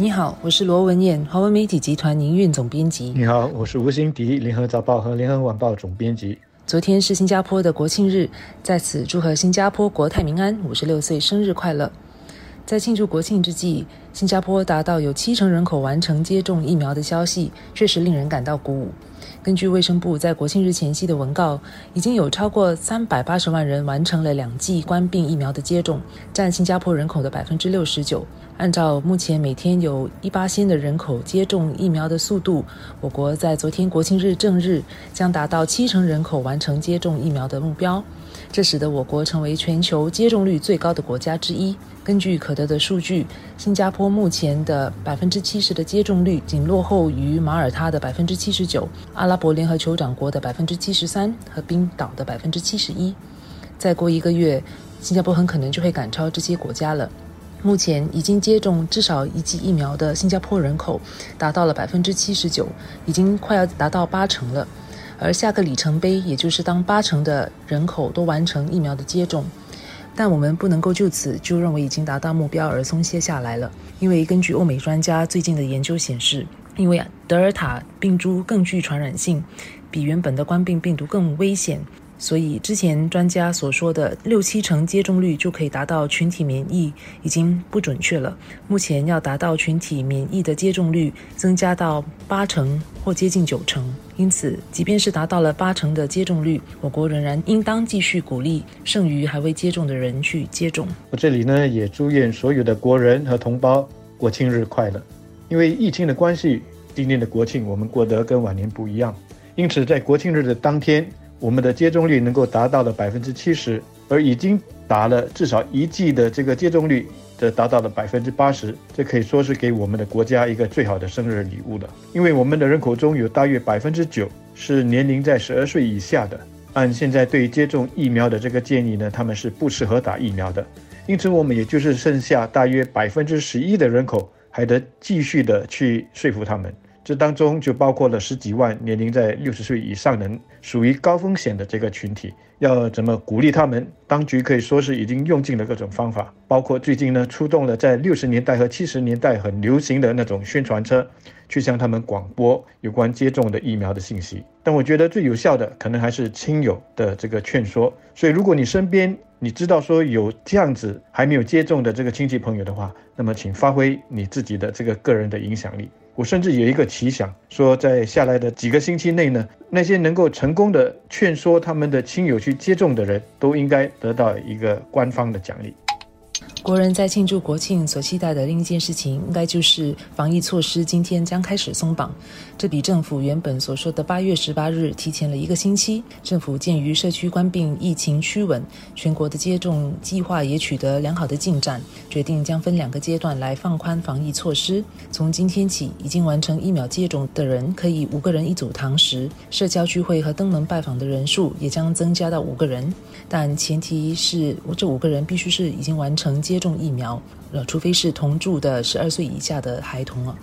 你好，我是罗文燕，华文媒体集团营运总编辑。你好，我是吴欣迪，联合早报和联合晚报总编辑。昨天是新加坡的国庆日，在此祝贺新加坡国泰民安五十六岁生日快乐。在庆祝国庆之际，新加坡达到有七成人口完成接种疫苗的消息，确实令人感到鼓舞。根据卫生部在国庆日前夕的文告，已经有超过三百八十万人完成了两剂冠病疫苗的接种，占新加坡人口的百分之六十九。按照目前每天有一八千的人口接种疫苗的速度，我国在昨天国庆日正日将达到七成人口完成接种疫苗的目标。这使得我国成为全球接种率最高的国家之一。根据可得的数据，新加坡目前的百分之七十的接种率，仅落后于马耳他的百分之七十九、阿拉伯联合酋长国的百分之七十三和冰岛的百分之七十一。再过一个月，新加坡很可能就会赶超这些国家了。目前已经接种至少一剂疫苗的新加坡人口达到了百分之七十九，已经快要达到八成了。而下个里程碑，也就是当八成的人口都完成疫苗的接种，但我们不能够就此就认为已经达到目标而松懈下来了。因为根据欧美专家最近的研究显示，因为德尔塔病株更具传染性，比原本的冠病病毒更危险。所以，之前专家所说的六七成接种率就可以达到群体免疫，已经不准确了。目前要达到群体免疫的接种率增加到八成或接近九成。因此，即便是达到了八成的接种率，我国仍然应当继续鼓励剩余还未接种的人去接种。我这里呢，也祝愿所有的国人和同胞国庆日快乐。因为疫情的关系，今年的国庆我们过得跟往年不一样，因此在国庆日的当天。我们的接种率能够达到了百分之七十，而已经打了至少一剂的这个接种率这达到了百分之八十，这可以说是给我们的国家一个最好的生日礼物了。因为我们的人口中有大约百分之九是年龄在十二岁以下的，按现在对接种疫苗的这个建议呢，他们是不适合打疫苗的，因此我们也就是剩下大约百分之十一的人口还得继续的去说服他们。这当中就包括了十几万年龄在六十岁以上的属于高风险的这个群体，要怎么鼓励他们？当局可以说是已经用尽了各种方法，包括最近呢出动了在六十年代和七十年代很流行的那种宣传车，去向他们广播有关接种的疫苗的信息。但我觉得最有效的可能还是亲友的这个劝说。所以如果你身边你知道说有这样子还没有接种的这个亲戚朋友的话，那么请发挥你自己的这个个人的影响力。我甚至有一个奇想，说在下来的几个星期内呢，那些能够成功的劝说他们的亲友去接种的人，都应该得到一个官方的奖励。国人在庆祝国庆所期待的另一件事情，应该就是防疫措施今天将开始松绑。这比政府原本所说的八月十八日提前了一个星期。政府鉴于社区关病疫情趋稳，全国的接种计划也取得良好的进展，决定将分两个阶段来放宽防疫措施。从今天起，已经完成疫苗接种的人可以五个人一组堂食，社交聚会和登门拜访的人数也将增加到五个人，但前提是这五个人必须是已经完成接。接种疫苗。呃，除非是同住的十二岁以下的孩童啊。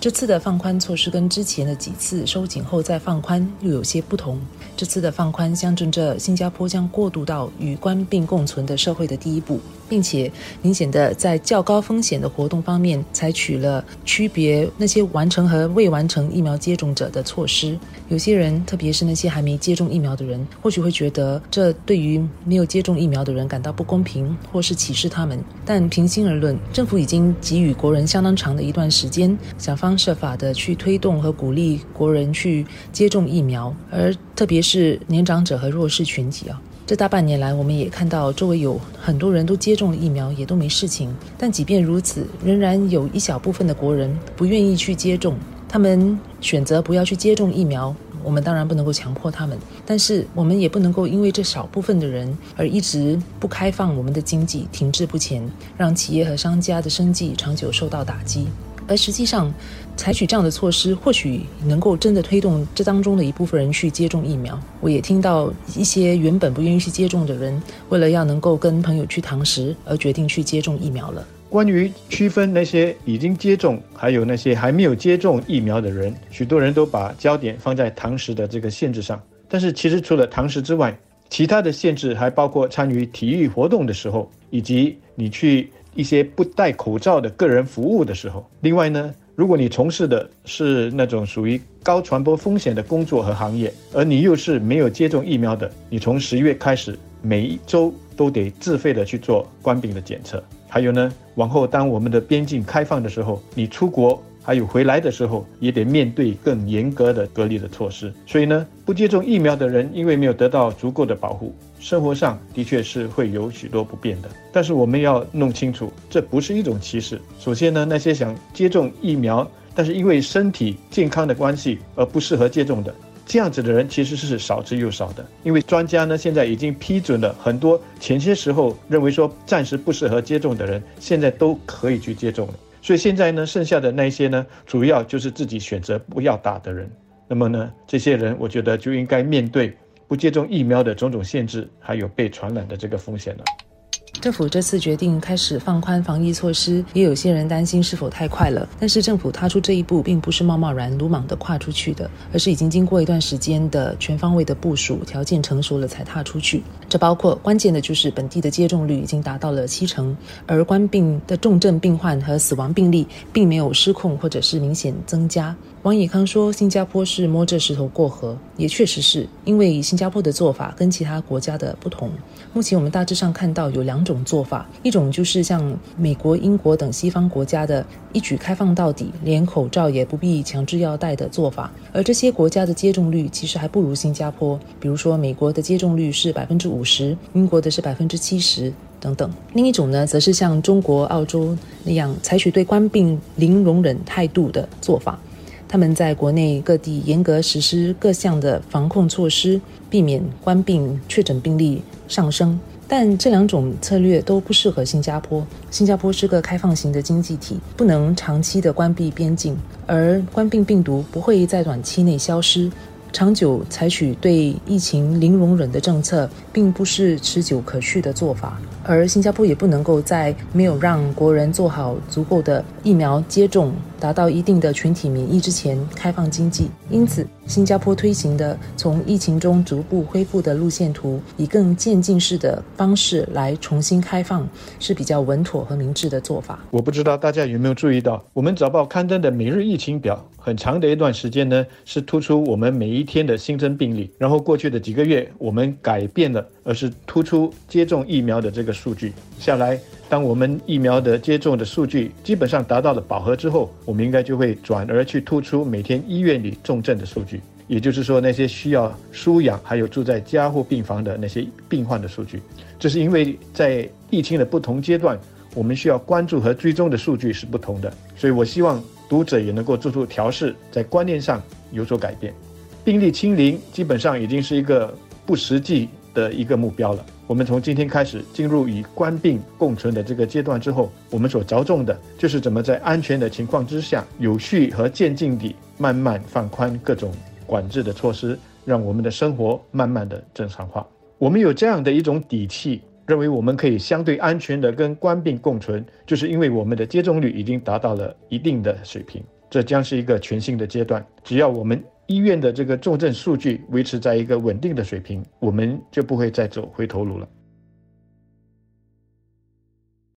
这次的放宽措施跟之前的几次收紧后再放宽又有些不同。这次的放宽象征着新加坡将过渡到与官病共存的社会的第一步，并且明显的在较高风险的活动方面采取了区别那些完成和未完成疫苗接种者的措施。有些人，特别是那些还没接种疫苗的人，或许会觉得这对于没有接种疫苗的人感到不公平，或是歧视他们。但平心而论，政府已经给予国人相当长的一段时间，想方设法的去推动和鼓励国人去接种疫苗，而特别是年长者和弱势群体啊。这大半年来，我们也看到周围有很多人都接种了疫苗，也都没事情。但即便如此，仍然有一小部分的国人不愿意去接种，他们选择不要去接种疫苗。我们当然不能够强迫他们，但是我们也不能够因为这少部分的人而一直不开放我们的经济，停滞不前，让企业和商家的生计长久受到打击。而实际上，采取这样的措施，或许能够真的推动这当中的一部分人去接种疫苗。我也听到一些原本不愿意去接种的人，为了要能够跟朋友去堂食，而决定去接种疫苗了。关于区分那些已经接种，还有那些还没有接种疫苗的人，许多人都把焦点放在堂食的这个限制上。但是，其实除了堂食之外，其他的限制还包括参与体育活动的时候，以及你去一些不戴口罩的个人服务的时候。另外呢，如果你从事的是那种属于高传播风险的工作和行业，而你又是没有接种疫苗的，你从十月开始每一周都得自费的去做官病的检测。还有呢，往后当我们的边境开放的时候，你出国。还有回来的时候也得面对更严格的隔离的措施，所以呢，不接种疫苗的人因为没有得到足够的保护，生活上的确是会有许多不便的。但是我们要弄清楚，这不是一种歧视。首先呢，那些想接种疫苗，但是因为身体健康的关系而不适合接种的，这样子的人其实是少之又少的。因为专家呢现在已经批准了很多前些时候认为说暂时不适合接种的人，现在都可以去接种了。所以现在呢，剩下的那些呢，主要就是自己选择不要打的人。那么呢，这些人我觉得就应该面对不接种疫苗的种种限制，还有被传染的这个风险呢。政府这次决定开始放宽防疫措施，也有些人担心是否太快了。但是政府踏出这一步，并不是贸贸然、鲁莽地跨出去的，而是已经经过一段时间的全方位的部署，条件成熟了才踏出去。这包括关键的就是本地的接种率已经达到了七成，而官病的重症病患和死亡病例并没有失控或者是明显增加。王以康说：“新加坡是摸着石头过河，也确实是因为新加坡的做法跟其他国家的不同。目前我们大致上看到有两种做法，一种就是像美国、英国等西方国家的一举开放到底，连口罩也不必强制要戴的做法。而这些国家的接种率其实还不如新加坡，比如说美国的接种率是百分之五十，英国的是百分之七十等等。另一种呢，则是像中国、澳洲那样采取对官病零容忍态度的做法。”他们在国内各地严格实施各项的防控措施，避免官病确诊病例上升。但这两种策略都不适合新加坡。新加坡是个开放型的经济体，不能长期的关闭边境，而官病病毒不会在短期内消失。长久采取对疫情零容忍的政策，并不是持久可续的做法。而新加坡也不能够在没有让国人做好足够的疫苗接种，达到一定的群体免疫之前开放经济。因此，新加坡推行的从疫情中逐步恢复的路线图，以更渐进式的方式来重新开放，是比较稳妥和明智的做法。我不知道大家有没有注意到，我们早报刊登的每日疫情表，很长的一段时间呢，是突出我们每一天的新增病例。然后过去的几个月，我们改变了，而是突出接种疫苗的这个。数据下来，当我们疫苗的接种的数据基本上达到了饱和之后，我们应该就会转而去突出每天医院里重症的数据，也就是说那些需要输氧还有住在加护病房的那些病患的数据。这是因为在疫情的不同阶段，我们需要关注和追踪的数据是不同的，所以我希望读者也能够做出调试，在观念上有所改变。病例清零基本上已经是一个不实际的一个目标了。我们从今天开始进入与官病共存的这个阶段之后，我们所着重的就是怎么在安全的情况之下，有序和渐进地慢慢放宽各种管制的措施，让我们的生活慢慢的正常化。我们有这样的一种底气，认为我们可以相对安全的跟官病共存，就是因为我们的接种率已经达到了一定的水平。这将是一个全新的阶段，只要我们。医院的这个重症数据维持在一个稳定的水平，我们就不会再走回头路了。